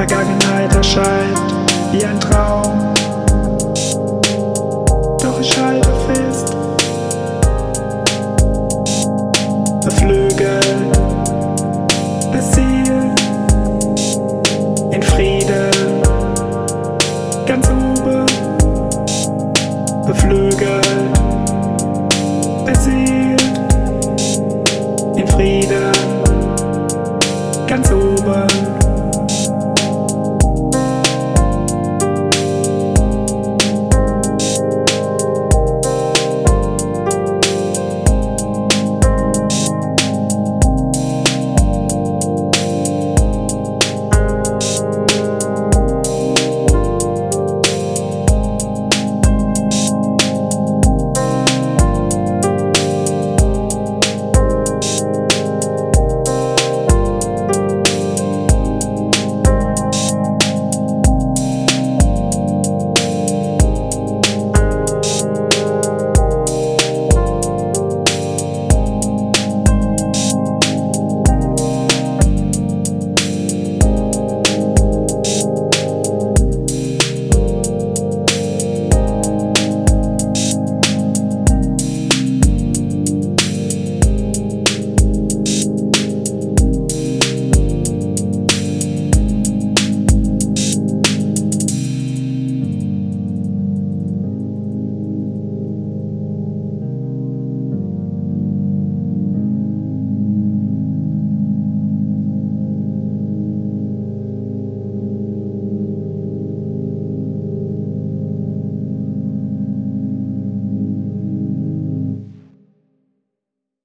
Vergangenheit erscheint wie ein Traum. Doch ich halte fest, beflügelt,